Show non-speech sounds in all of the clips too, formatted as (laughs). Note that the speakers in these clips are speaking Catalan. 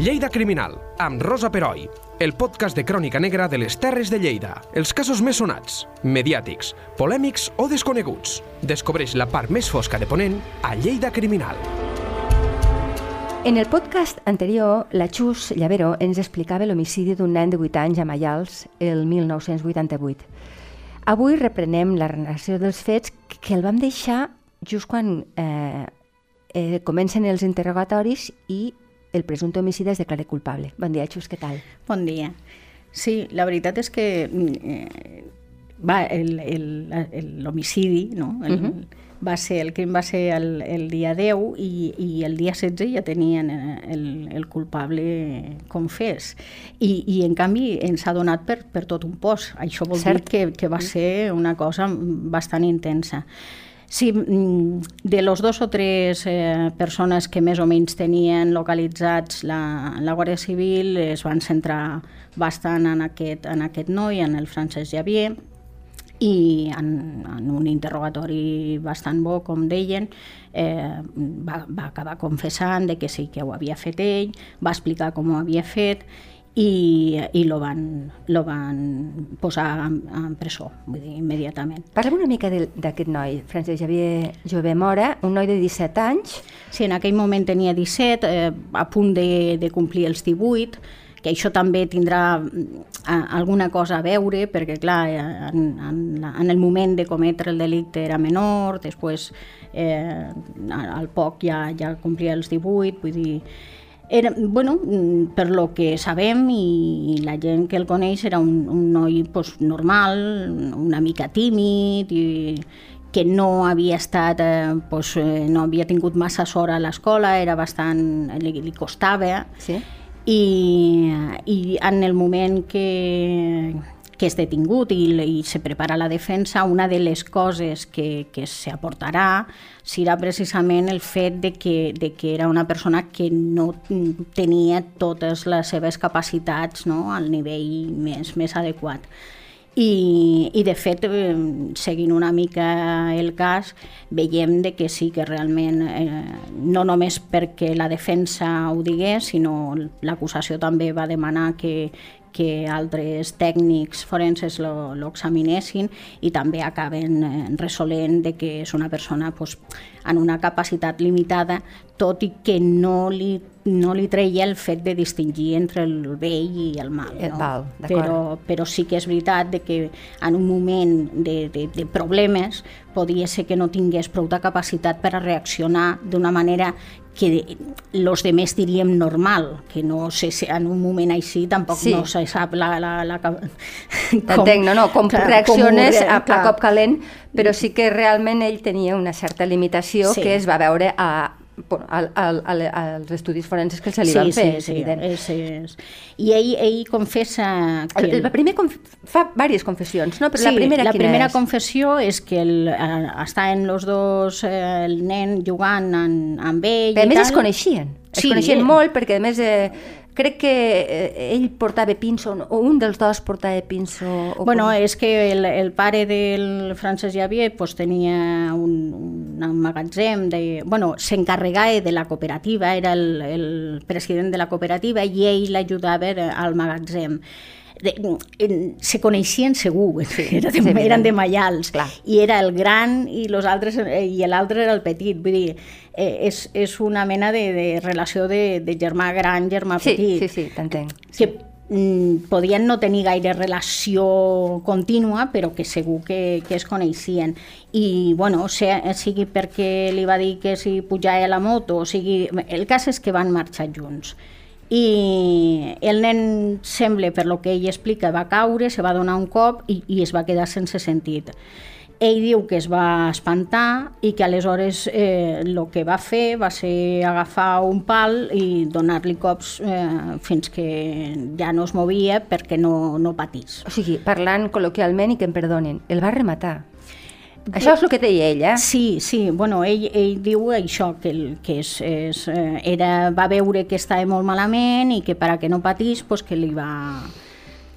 Lleida Criminal, amb Rosa Peroi, el podcast de crònica negra de les Terres de Lleida. Els casos més sonats, mediàtics, polèmics o desconeguts. Descobreix la part més fosca de Ponent a Lleida Criminal. En el podcast anterior, la Xus Llavero ens explicava l'homicidi d'un nen de 8 anys a Maials el 1988. Avui reprenem la narració dels fets que el vam deixar just quan eh, eh, comencen els interrogatoris i el presumpte homicida es declara culpable. Bon dia, Xus, què tal? Bon dia. Sí, la veritat és que eh, va, l'homicidi, no? El, uh -huh. va ser, el crim va ser el, el dia 10 i, i el dia 16 ja tenien eh, el, el culpable confés. I, I, en canvi, ens ha donat per, per tot un pos. Això vol Cert. dir que, que va ser una cosa bastant intensa. Sí, mm, de los dos o tres eh, persones que més o menys tenien localitzats la, la Guàrdia Civil es van centrar bastant en aquest, en aquest noi, en el Francesc Javier, i en, en un interrogatori bastant bo, com deien, eh, va, va acabar confessant de que sí que ho havia fet ell, va explicar com ho havia fet i, i lo, van, lo van posar en, en presó, vull dir, immediatament. Parla'm una mica d'aquest noi, Francesc Javier Jové Mora, un noi de 17 anys. Sí, en aquell moment tenia 17, eh, a punt de, de complir els 18, que això també tindrà eh, alguna cosa a veure, perquè clar, en, en, en el moment de cometre el delicte era menor, després eh, al poc ja, ja complia els 18, vull dir, era, bueno, per lo que sabem i la gent que el coneix era un, un noi pues, normal, una mica tímid i que no havia estat, eh, pues, eh, no havia tingut massa sort a l'escola, era bastant, li, li costava. Sí? I, I en el moment que, que és detingut i, i se prepara la defensa, una de les coses que, que s'aportarà serà precisament el fet de que, de que era una persona que no tenia totes les seves capacitats no? al nivell més, més adequat. I, i de fet, eh, seguint una mica el cas, veiem de que sí que realment, eh, no només perquè la defensa ho digués, sinó l'acusació també va demanar que, que altres tècnics forenses l'examinessin i també acaben eh, resolent de que és una persona pues, en una capacitat limitada, tot i que no li, no li treia el fet de distingir entre el bé i el mal. No? val, però, però sí que és veritat de que en un moment de, de, de problemes podria ser que no tingués prou de capacitat per a reaccionar d'una manera que los demés diríem normal, que no sé si en un moment així tampoc sí. no se sap la... la, la (laughs) com, Entenc, no, no, com clar, reacciones com, a, a cop calent, però sí que realment ell tenia una certa limitació sí. que es va veure a, al, al, al, als estudis forenses que se li sí, van fer, sí, sí, evident. És, és. I ell, ell confessa... Que el, el primer conf... fa diverses confessions, no? Però sí, la primera la primera és? confessió és que el, eh, estaven els dos, eh, el nen jugant en, amb ell Però a més tal. es coneixien, es Sí, coneixien eh. molt perquè a més eh, crec que eh, ell portava pinso, o un dels dos portava pinso. O Bueno, com... és que el, el pare del Francesc Javier pues, tenia un, un magatzem, de, bueno, s'encarregava de la cooperativa, era el, el president de la cooperativa i ell l'ajudava al magatzem. De, en, se coneixien segur, (laughs) era de, sí, eren de Maials, Clar. i era el gran i los altres eh, i l'altre era el petit, vull dir, eh, és, és una mena de, de relació de, de germà gran, germà sí, petit sí, sí, t'entenc. que mm, podien no tenir gaire relació contínua, però que segur que, que es coneixien. I, bueno, se, sigui perquè li va dir que si pujava a la moto, o sigui... El cas és que van marxar junts. I el nen sembla, per lo que ell explica, va caure, se va donar un cop i, i es va quedar sense sentit. Ell diu que es va espantar i que aleshores eh, el que va fer va ser agafar un pal i donar-li cops eh, fins que ja no es movia perquè no, no patís. O sigui, parlant col·loquialment i que em perdonen, el va rematar. Això és el que deia ella. Sí, sí, bueno, ell, ell diu això, que, el, que és, és, eh, era, va veure que estava molt malament i que per a que no patís, pues, que li va,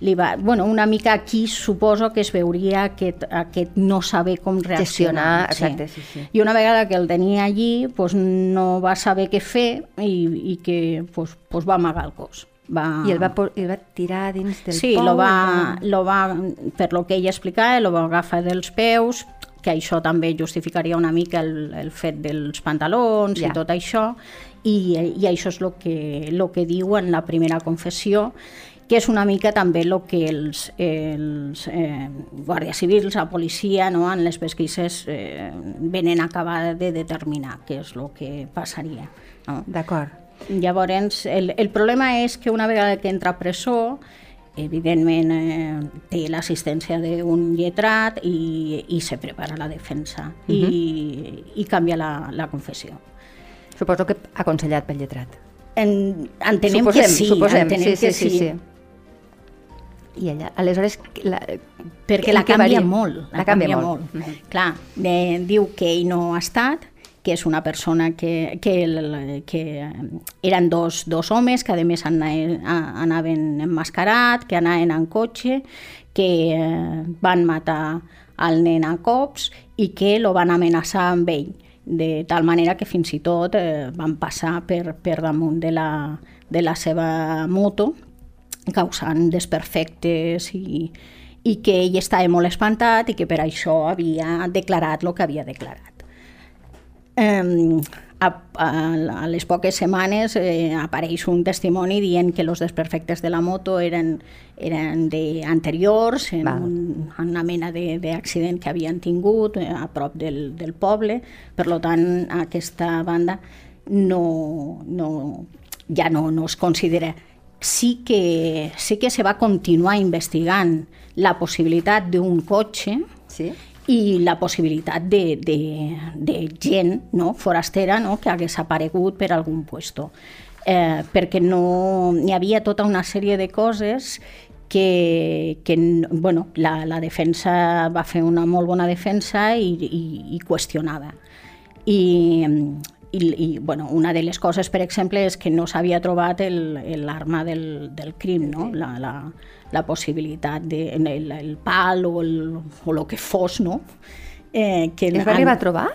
li va... Bueno, una mica aquí suposo que es veuria aquest, aquest no saber com reaccionar. Exacte, sí, sí. I una vegada que el tenia allí, pues, no va saber què fer i, i que pues, pues va amagar el cos. Va... I el va, el va tirar dins del sí, pou? lo va, lo va, per lo que ella explicava, lo va agafar dels peus, que això també justificaria una mica el, el fet dels pantalons ja. i tot això, i, i això és el que, lo que diu en la primera confessió, que és una mica també el que els, els eh, guàrdies civils, la policia, no, en les pesquises eh, venen a acabar de determinar què és el que passaria. No? D'acord. Llavors, el, el problema és que una vegada que entra a presó, evidentment eh, té l'assistència d'un lletrat i, i se prepara la defensa uh -huh. i, i canvia la, la confessió. Suposo que aconsellat pel lletrat. En, entenem suposem, que sí, suposem. entenem sí, sí, que sí. sí. sí. I ella, aleshores... La, Perquè la canvia varia? molt. La canvia molt. molt. Mm -hmm. Clar, eh, diu que ell no ha estat, que és una persona que, que, el, que eren dos, dos homes que a més anaven, anaven emmascarat, que anaven en cotxe, que eh, van matar el nen a cops i que lo van amenaçar amb ell de tal manera que fins i tot eh, van passar per, per damunt de la, de la seva moto causant desperfectes i, i que ell estava molt espantat i que per això havia declarat el que havia declarat. Eh, a, a, a les poques setmanes eh, apareix un testimoni dient que els desperfectes de la moto eren, eren de anteriors, en, un, en una mena d'accident que havien tingut eh, a prop del, del poble, per tant aquesta banda no, no, ja no, no es considera sí que, sí que se va continuar investigant la possibilitat d'un cotxe sí? i la possibilitat de, de, de gent no, forastera no, que hagués aparegut per algun puesto. Eh, perquè no, hi havia tota una sèrie de coses que, que bueno, la, la defensa va fer una molt bona defensa i, i, i qüestionava. I, i, i bueno, una de les coses, per exemple, és que no s'havia trobat l'arma del, del crim, no? la, la, la possibilitat de el, el pal o el, o el que fos, no? Eh, que es va arribar a trobar?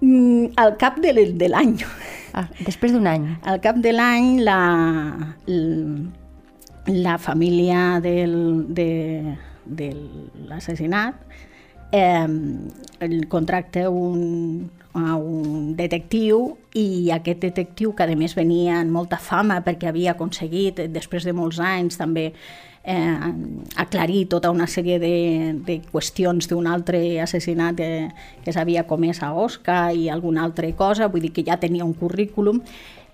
Mm, al cap de, de l'any. Ah, després d'un any. Al cap de l'any, la, la família del, de, de l'assassinat eh, contracta un, a un detectiu i aquest detectiu, que a més venia amb molta fama perquè havia aconseguit, després de molts anys, també eh, aclarir tota una sèrie de, de qüestions d'un altre assassinat que, que s'havia comès a Osca i alguna altra cosa, vull dir que ja tenia un currículum,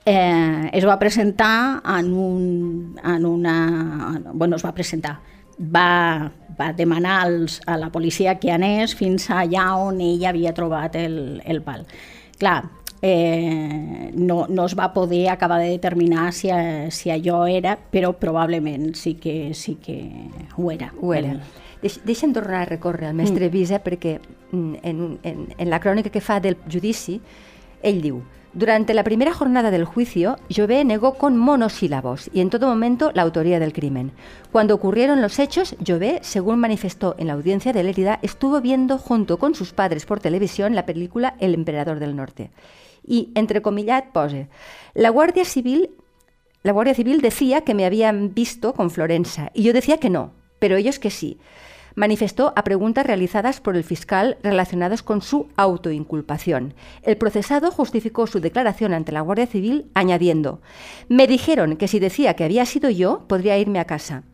eh, es va presentar en, un, en una... Bueno, es va presentar, va, va demanar als, a la policia que anés fins allà on ell havia trobat el, el pal. Clar, eh, no, no es va poder acabar de determinar si, si allò era, però probablement sí que, sí que ho era. Ho era. Deix, deixa'm tornar a recórrer al mestre mm. Visa perquè mm, en, en, en la crònica que fa del judici ell diu Durante la primera jornada del juicio, Jové negó con monosílabos y en todo momento la autoría del crimen. Cuando ocurrieron los hechos, Jové, según manifestó en la audiencia de Lérida, estuvo viendo junto con sus padres por televisión la película El Emperador del Norte. Y, entrecomillat, pose, la Guardia Civil, la Guardia Civil decía que me habían visto con Florenza y yo decía que no, pero ellos que sí. Manifestó a preguntas realizadas por el fiscal relacionadas con su autoinculpación. El procesado justificó su declaración ante la Guardia Civil añadiendo, me dijeron que si decía que había sido yo, podría irme a casa.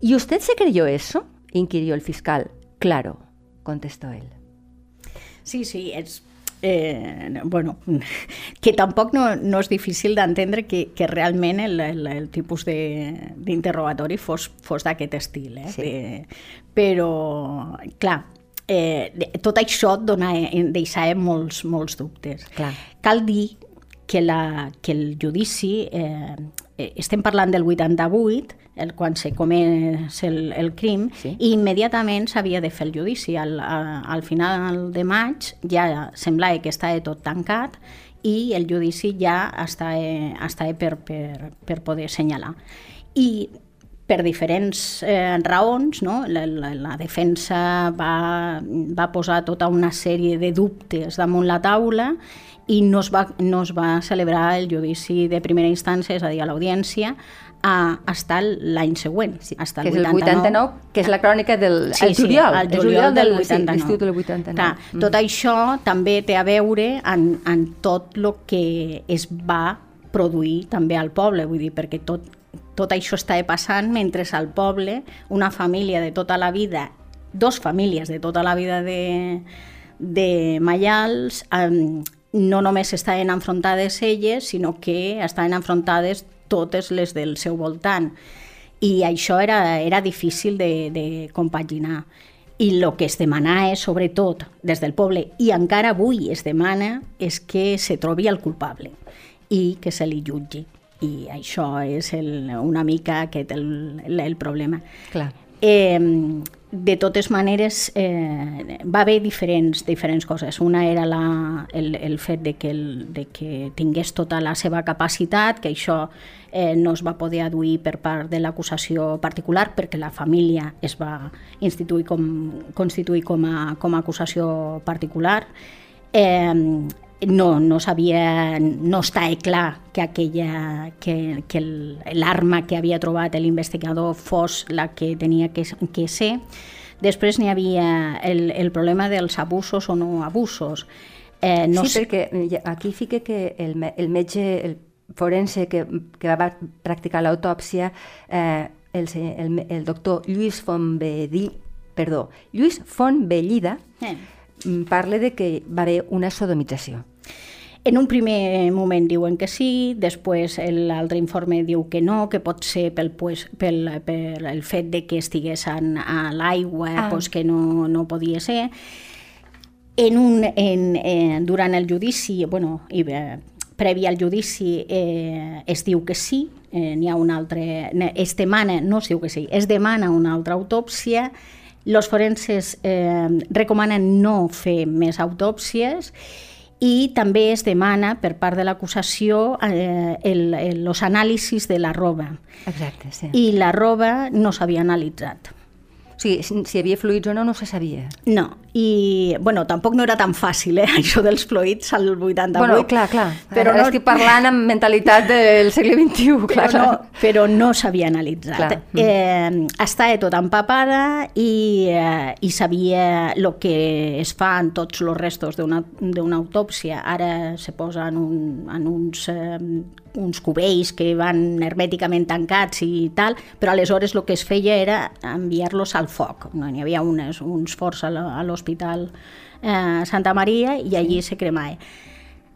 ¿Y usted se creyó eso? inquirió el fiscal. Claro, contestó él. Sí, sí, és eh, bueno, (laughs) que tampoc no, no és difícil d'entendre que, que realment el, el, el tipus d'interrogatori fos, fos d'aquest estil. Eh? Sí. De, però, clar, eh, tot això et dona, deixava molts, molts dubtes. Clar. Cal dir que, la, que el judici, eh, estem parlant del 88, el, quan se comès el, el crim, Sí. i immediatament s'havia de fer el judici. Al, a, al final de maig ja semblava que estava tot tancat i el judici ja estava, estava per, per, per poder assenyalar. I per diferents eh, raons, no? la, la, la defensa va, va posar tota una sèrie de dubtes damunt la taula i no es, va, no es va celebrar el judici de primera instància, és a dir, a l'audiència, a, hasta l'any següent, sí, hasta el que és 89. el 89, que és la crònica del sí, el juliol, sí, el juliol del, del 89. Sí, del 89. Clar, mm. Tot això també té a veure en, en tot el que es va produir també al poble, vull dir, perquè tot, tot això està passant mentre al poble una família de tota la vida, dos famílies de tota la vida de, de Mayals, eh, no només estaven enfrontades elles, sinó que estaven enfrontades totes les del seu voltant. I això era, era difícil de, de compaginar. I el que es demana és, sobretot, des del poble, i encara avui es demana, és que se trobi el culpable i que se li jutgi. I això és el, una mica aquest el, el, el problema. Clar. Eh, de totes maneres, eh, va haver diferents, diferents coses. Una era la, el, el fet de que, el, de que tingués tota la seva capacitat, que això eh, no es va poder aduir per part de l'acusació particular perquè la família es va instituir com, constituir com a, com a acusació particular. Eh, no, no sabia, no està clar que aquella, que, que l'arma que havia trobat l'investigador fos la que tenia que, que ser. Després n'hi havia el, el problema dels abusos o no abusos. Eh, no sí, sé... perquè aquí fica que el, el metge, el forense que, que va practicar l'autòpsia, eh, el, el, el doctor Lluís Fontbellí, perdó, Lluís Fontbellida, eh. Parla de que va haver una sodomització. En un primer moment diuen que sí, després l'altre informe diu que no, que pot ser pel, pues, pel, pel el fet de que estiguessin a l'aigua, ah. pues, que no, no podia ser. En un, en, eh, durant el judici, bueno, i, eh, previ al judici eh, es diu que sí, eh, n'hi ha un altre, es demana, no es diu que sí, es demana una altra autòpsia, els forenses eh, recomanen no fer més autòpsies i també es demana per part de l'acusació eh, els anàlisis de la roba. Exacte, sí. I la roba no s'havia analitzat. O sigui, si hi havia fluids o no, no se sabia. No, i bueno, tampoc no era tan fàcil, eh, (laughs) això dels fluids al 88. Bueno, clar, clar, però no... estic parlant amb mentalitat del segle XXI, clar, però no, però no s'havia analitzat. Clar. Eh, estava tot empapada i, eh, i sabia el que es fa en tots els restos d'una autòpsia. Ara se posa en, un, en uns eh, uns cubells que van hermèticament tancats i tal, però aleshores el que es feia era enviar-los al foc. N'hi havia unes, uns forts a l'Hospital eh, Santa Maria i allí se cremava.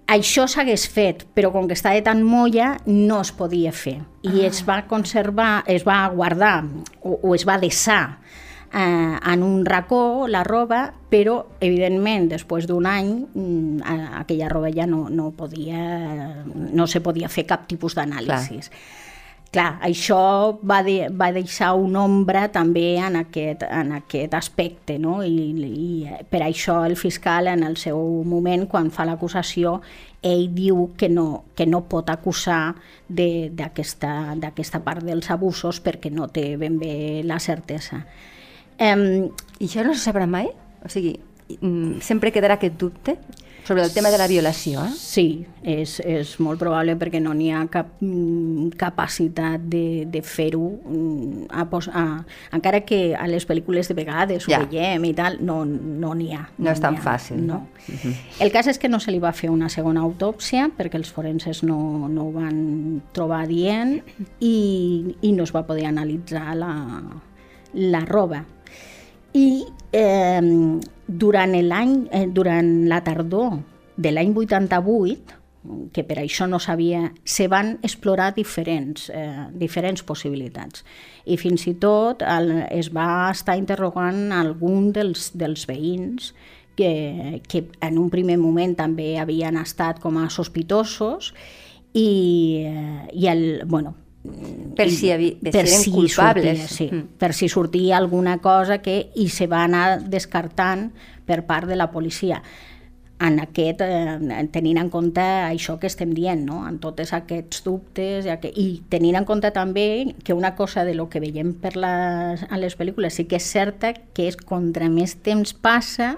Això s'hagués fet, però com que estava tan molla no es podia fer i ah. es va conservar, es va guardar o, o es va deixar eh, en un racó la roba, però evidentment després d'un any mm, aquella roba ja no, no, podia, no se podia fer cap tipus d'anàlisi. Clar, això va, de, va deixar una ombra també en aquest, en aquest aspecte, no? I, I per això el fiscal en el seu moment, quan fa l'acusació, ell diu que no, que no pot acusar d'aquesta part dels abusos perquè no té ben bé la certesa. Um, I això no se sabrà mai? O sigui, mm, sempre quedarà aquest dubte sobre el tema de la violació, eh? Sí, és, és molt probable perquè no n'hi ha cap mm, capacitat de, de fer-ho, mm, a, a, encara que a les pel·lícules de vegades ja. ho veiem i tal, no n'hi no ha. No, no és tan fàcil, no? no? Uh -huh. El cas és que no se li va fer una segona autòpsia perquè els forenses no, no ho van trobar dient i, i no es va poder analitzar la, la roba i eh, durant l'any, eh, durant la tardor de l'any 88, que per això no sabia, se van explorar diferents, eh, diferents possibilitats. I fins i tot el, es va estar interrogant algun dels, dels veïns que, que en un primer moment també havien estat com a sospitosos i, eh, i el, bueno, per si, havia, per si, si culpables. Sortia, sí, mm. per si sortia alguna cosa que i se va anar descartant per part de la policia. En aquest, eh, tenint en compte això que estem dient, no? en tots aquests dubtes, ja que, i tenint en compte també que una cosa de lo que veiem per les, a les pel·lícules sí que és certa que és contra més temps passa,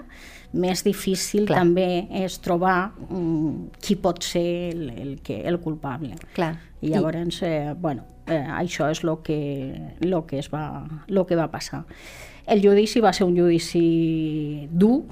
més difícil Clar. també és trobar um, qui pot ser el, el, que, el culpable. Clar. I llavors, eh, bueno, eh, això és el que, lo que, es va, lo que va passar. El judici va ser un judici dur,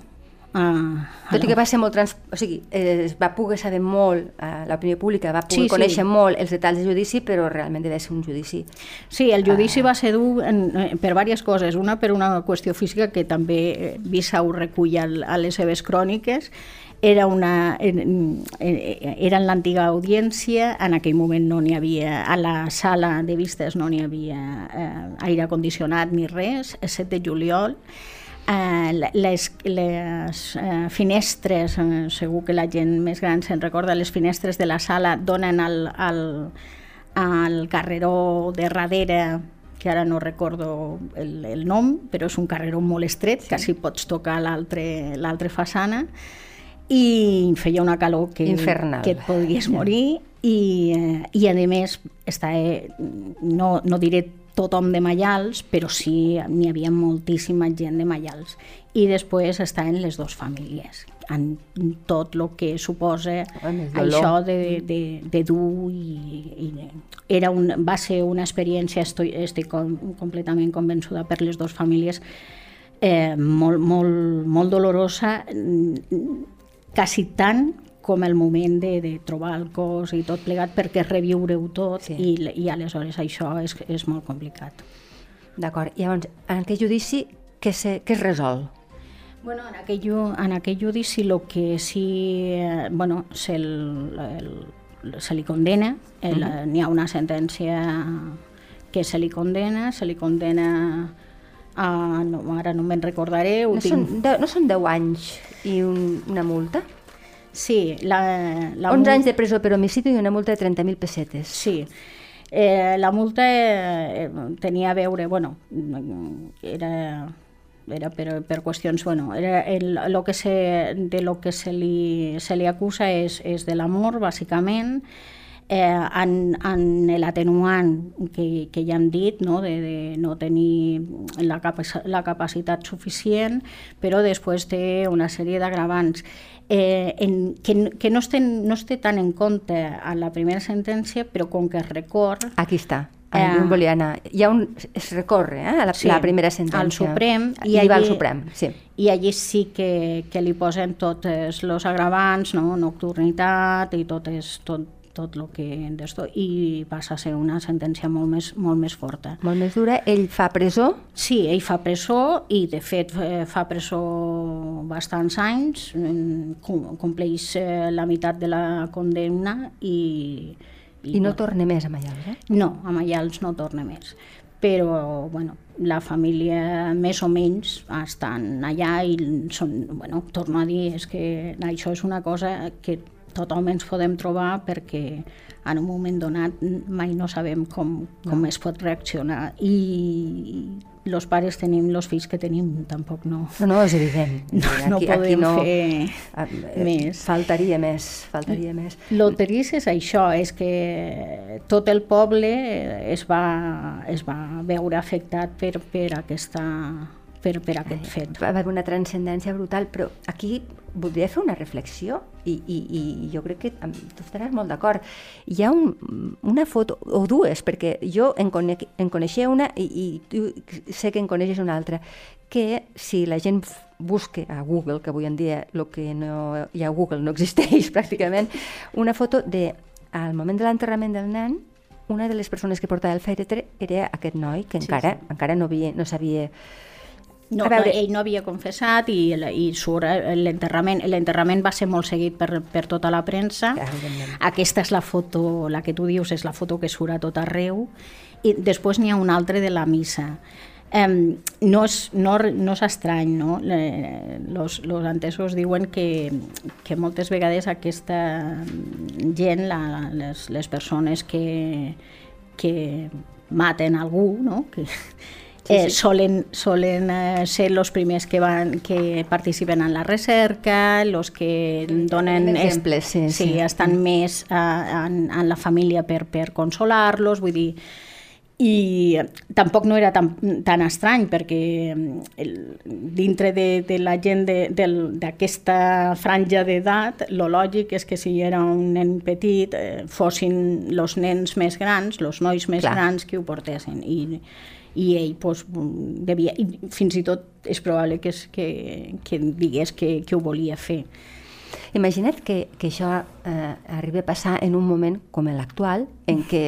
Uh, Tot i que va ser molt trans... O sigui, eh, es va poder saber molt, uh, l'opinió pública va poder sí, conèixer sí. molt els detalls del judici, però realment devia ser un judici... Sí, el judici uh... va ser dur en, eh, per diverses coses. Una, per una qüestió física que també Bissau recull a les seves cròniques, era, una, era en l'antiga audiència, en aquell moment no n'hi havia, a la sala de vistes no n'hi havia eh, aire condicionat ni res, el 7 de juliol, eh, les, les eh, finestres, eh, segur que la gent més gran se'n recorda, les finestres de la sala donen al, al, al carreró de darrere que ara no recordo el, el nom, però és un carreró molt estret, sí. quasi pots tocar l'altra façana, i feia una calor que, Infernal. que et podries morir, i, eh, i a més, està, no, no diré tothom de Mallals, però sí n'hi havia moltíssima gent de Mallals. I després estaven les dues famílies, en tot el que suposa això de, de, de dur i, i era un, va ser una experiència, estic, estic com, completament convençuda per les dues famílies, eh, molt, molt, molt dolorosa, quasi tant com el moment de, de trobar el cos i tot plegat perquè reviure-ho tot sí. i, i aleshores això és, és molt complicat. D'acord. I llavors, en aquest judici què, se, què es resol? Bueno, en aquell, en aquell judici el que sí... Eh, bueno, se, el, el, se li condena, uh -huh. n'hi ha una sentència que se li condena, se li condena a, no, ara no me'n recordaré. No, tinc... són, de, no són 10 anys i un, una multa? Sí. La, la 11 anys de presó per homicidi i una multa de 30.000 pessetes. Sí. Eh, la multa eh, tenia a veure, bueno, era, era per, per qüestions, bueno, era el, lo que se, de lo que se li, se li acusa és, és de l'amor, bàsicament, eh, en, en l'atenuant que, que ja hem dit, no? De, de no tenir la, capac la capacitat suficient, però després té una sèrie d'agravants eh, en, que, que no, estem, no es té tant en compte a la primera sentència, però com que es record... Aquí està. Eh, volia anar. Hi ha un, es recorre eh, a la, sí, la primera sentència. Al Suprem. I, I allí, va al Suprem, sí. I allí sí que, que li posen tots els agravants, no? nocturnitat i tot, és, tot, tot el que d'esto i passa a ser una sentència molt més, molt més forta. Molt més dura. Ell fa presó? Sí, ell fa presó i de fet eh, fa presó bastants anys, compleix eh, la meitat de la condemna i... I, I no bueno, torna més a Mallals, eh? No, a Mallals no torna més però bueno, la família més o menys estan allà i són, bueno, torno a dir, és que això és una cosa que tothom ens podem trobar perquè en un moment donat mai no sabem com, com no. es pot reaccionar i els pares tenim els fills que tenim, tampoc no... No, no, és evident. (laughs) No, aquí, no podem aquí no, fer a, eh, més. Faltaria més, faltaria més. Lo trist és això, és que tot el poble es va, es va veure afectat per, per aquesta per, per aquest fet. Va haver una transcendència brutal, però aquí voldria fer una reflexió i, i, i jo crec que tu estaràs molt d'acord. Hi ha un, una foto, o dues, perquè jo en, conec, en coneixia una i, i tu sé que en coneixes una altra, que si la gent busca a Google, que avui en dia el que no hi ha a Google no existeix (laughs) pràcticament, una foto de al moment de l'enterrament del nen, una de les persones que portava el fèretre era aquest noi que encara, sí, sí. encara no, havia, no sabia no, veure... ell no havia confessat i, i surt eh, l'enterrament. L'enterrament va ser molt seguit per, per tota la premsa. Aquesta és la foto, la que tu dius, és la foto que surt a tot arreu. I després n'hi ha una altra de la missa. Um, no, és, no, no és estrany, no? Els entesos diuen que, que moltes vegades aquesta gent, la, les, les persones que, que maten algú, no? que, Sí, eh, sí. Solen, solen eh, ser els primers que, van, que participen en la recerca, els que donen... Exemples, sí, sí, sí. estan més eh, en, en la família per, per consolar-los, vull dir i tampoc no era tan, tan estrany perquè el, dintre de, de la gent d'aquesta franja d'edat, lo lògic és que si era un nen petit eh, fossin els nens més grans, els nois més Clar. grans que ho portessin i, i ell pues, devia, i fins i tot és probable que, és, que, que digués que, que ho volia fer. Imagina't que, que això eh, arribi a passar en un moment com l'actual, en què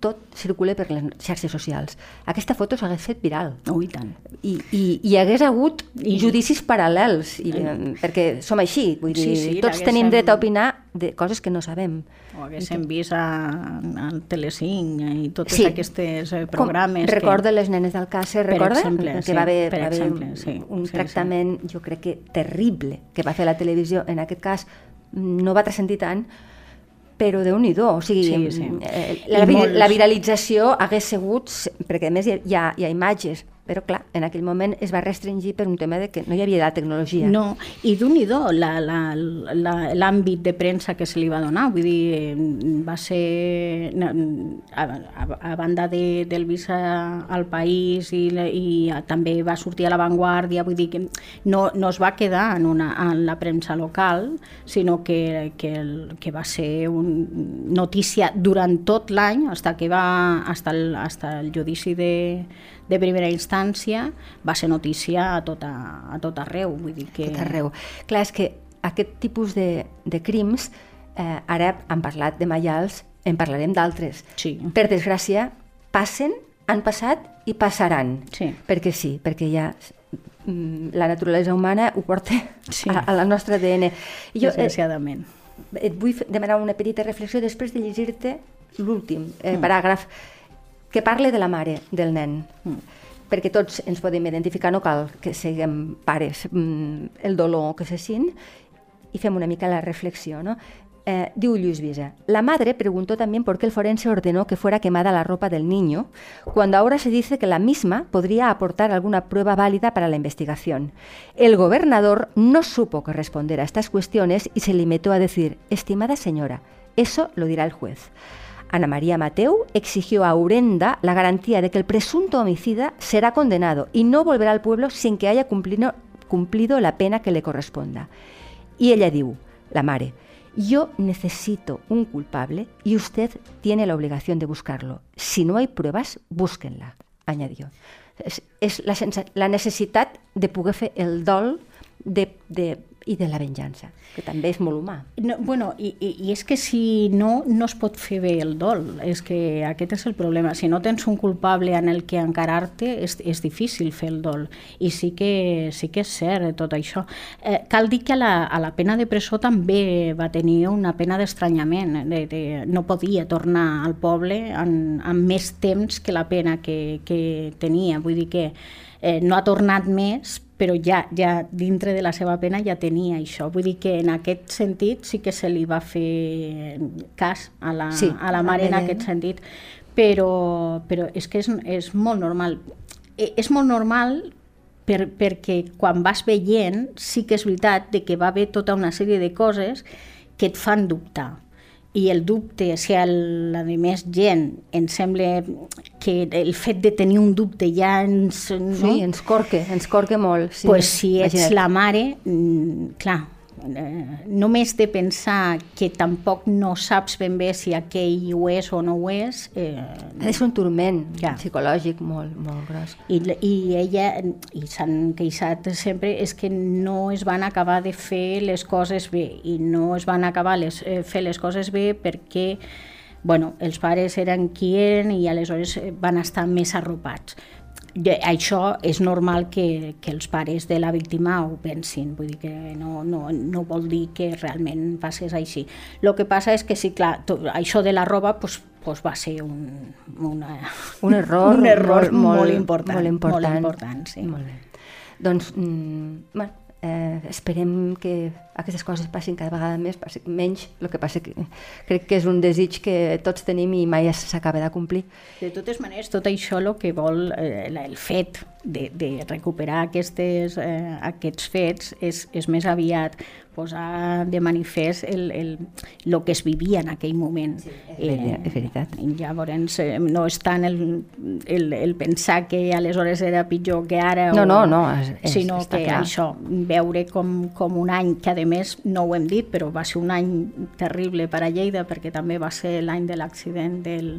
tot circula per les xarxes socials. Aquesta foto s'hagués fet viral. Oh, i tant. I, i, i hi hagués hagut I... judicis paral·lels, i, I... perquè som així, vull dir, sí, sí, tots tenim dret a opinar de coses que no sabem. O haguéssim vist al Telecinc i tots sí. aquests eh, programes. Com, recorda que... les nenes del Càcer, recorda? Exemple, que sí, va haver, per va haver exemple, sí, un sí, tractament, sí. jo crec que terrible, que va fer la televisió. En aquest cas no va transcendir tant, però de nhi o sigui, sí, sí. Eh, la, molts... la viralització hagués sigut, perquè a més hi ha, hi ha imatges, però clar, en aquell moment es va restringir per un tema de que no hi havia la tecnologia. No, i d'un i do l'àmbit de premsa que se li va donar, vull dir, va ser, a, a, a banda de, del visa al país i, i també va sortir a l'avantguàrdia, vull dir que no, no es va quedar en, una, en la premsa local, sinó que, que, el, que va ser un notícia durant tot l'any, fins que va, hasta el, hasta el judici de, de primera instància va ser notícia a tot, a, a tot arreu. Vull dir que... A tot arreu. Clar, és que aquest tipus de, de crims, eh, ara han parlat de Mayals, en parlarem d'altres. Sí. Per desgràcia, passen, han passat i passaran. Sí. Perquè sí, perquè ja mm, la naturalesa humana ho porta sí. a, a la nostra ADN. I jo, Desgraciadament. Eh, et vull demanar una petita reflexió després de llegir-te l'últim eh, mm. paràgraf que parle de la mare del nen. Mm. perquè tots ens podem identificar, no cal que siguem pares, mm, el dolor que se sent, i fem una mica la reflexió. ¿no? Eh, diu Luis Visa, la madre preguntó también por qué el forense ordenó que fuera quemada la ropa del niño, cuando ahora se dice que la misma podría aportar alguna prueba válida para la investigación. El gobernador no supo qué responder a estas cuestiones y se limitó a decir, estimada señora, eso lo dirá el juez. Ana María Mateu exigió a Urenda la garantía de que el presunto homicida será condenado y no volverá al pueblo sin que haya cumplido, la pena que le corresponda. Y ella dijo, la mare, yo necesito un culpable y usted tiene la obligación de buscarlo. Si no hay pruebas, búsquenla, añadió. Es, la, necessitat de poder el dol de i de la venjança, que també és molt humà. No, bueno, i, i, i és que si no, no es pot fer bé el dol, és que aquest és el problema. Si no tens un culpable en el que encarar-te, és, és difícil fer el dol. I sí que, sí que és cert tot això. Eh, cal dir que a la, a la pena de presó també va tenir una pena d'estranyament. De, de, no podia tornar al poble en, en més temps que la pena que, que tenia. Vull dir que eh, no ha tornat més però ja, ja dintre de la seva pena ja tenia això. Vull dir que en aquest sentit sí que se li va fer cas a la, sí, a la mare en aquest sentit, però, però és que és, és molt normal. E, és molt normal per, perquè quan vas veient sí que és veritat de que va haver tota una sèrie de coses que et fan dubtar i el dubte, si a la de més gent ens sembla que el fet de tenir un dubte ja ens... No? Sí, ens corque, ens corque molt. Sí, pues si ets imagina't. la mare, mm, clar, eh, només de pensar que tampoc no saps ben bé si aquell ho és o no ho és... Eh, és un turment ja. psicològic molt, molt gros. I, I ella, i s'han queixat sempre, és que no es van acabar de fer les coses bé i no es van acabar les, eh, fer les coses bé perquè bueno, els pares eren qui eren i aleshores van estar més arropats això és normal que, que els pares de la víctima ho pensin, vull dir que no, no, no vol dir que realment passés així. El que passa és que sí, clar, tot, això de la roba pues, pues va ser un, una, un error, (laughs) un error molt, molt, molt important. Molt important. Molt important sí. Molt bé. Doncs, mm, bueno, eh, esperem que aquestes coses passin cada vegada més, passin menys, el que passa que crec que és un desig que tots tenim i mai s'acaba de complir. De totes maneres, tot això el que vol eh, el fet de, de recuperar aquestes, eh, aquests fets és, és més aviat posar de manifest el, el, el que es vivia en aquell moment. Sí, eh, és veritat. Llavors, eh, no és tant el, el, el pensar que aleshores era pitjor que ara, no, o, no, no, és, sinó que clar. això, veure com, com un any, que a més no ho hem dit, però va ser un any terrible per a Lleida, perquè també va ser l'any de l'accident del,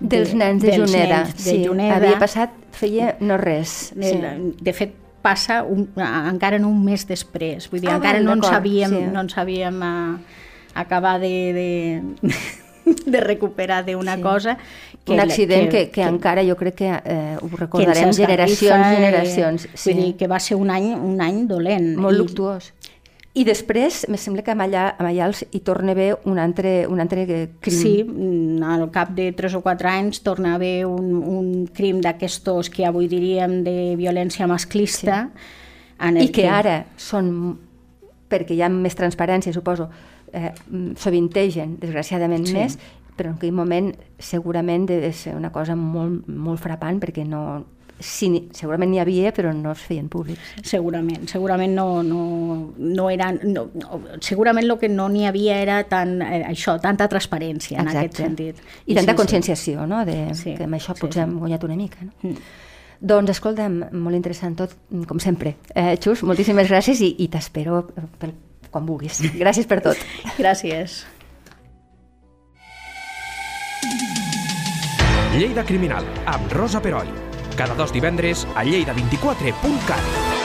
dels nens de Juneda. Nens de sí, Juneda. havia passat, feia no res. Sí. De fet, passa un, encara no un mes després. Vull dir, ah, encara no en sabíem, sí. no en sabíem uh, acabar de, de, (laughs) de recuperar d'una sí. cosa. Que, un accident que, que, que, que encara jo crec que eh, ho recordarem generacions, i generacions. Sí. Vull dir que va ser un any, un any dolent. Molt luctuós. I després, me sembla que a, Mallà, a Mallals hi torna a haver un altre, un altre crim. Sí, mm, al cap de 3 o 4 anys torna a haver un, un crim d'aquestos que avui diríem de violència masclista. Sí. En I que, que ara són, perquè hi ha més transparència, suposo, eh, sovintegen, desgraciadament sí. més, però en aquell moment segurament deve ser una cosa molt, molt frapant perquè no, sí, segurament n'hi havia, però no es feien públics. Segurament, segurament no, no, no eren... No, no, segurament el que no n'hi havia era tan, eh, això, tanta transparència Exacte. en aquest sentit. I, I tanta sí, conscienciació, sí. no?, de, sí, que amb això sí, potser sí. hem guanyat una mica. No? Mm. Doncs escolta'm, molt interessant tot, com sempre. Eh, Xus, moltíssimes gràcies i, i t'espero quan vulguis. Gràcies per tot. (laughs) gràcies. Lleida Criminal, amb Rosa Peroi cada dos divendres a lleida24.cat.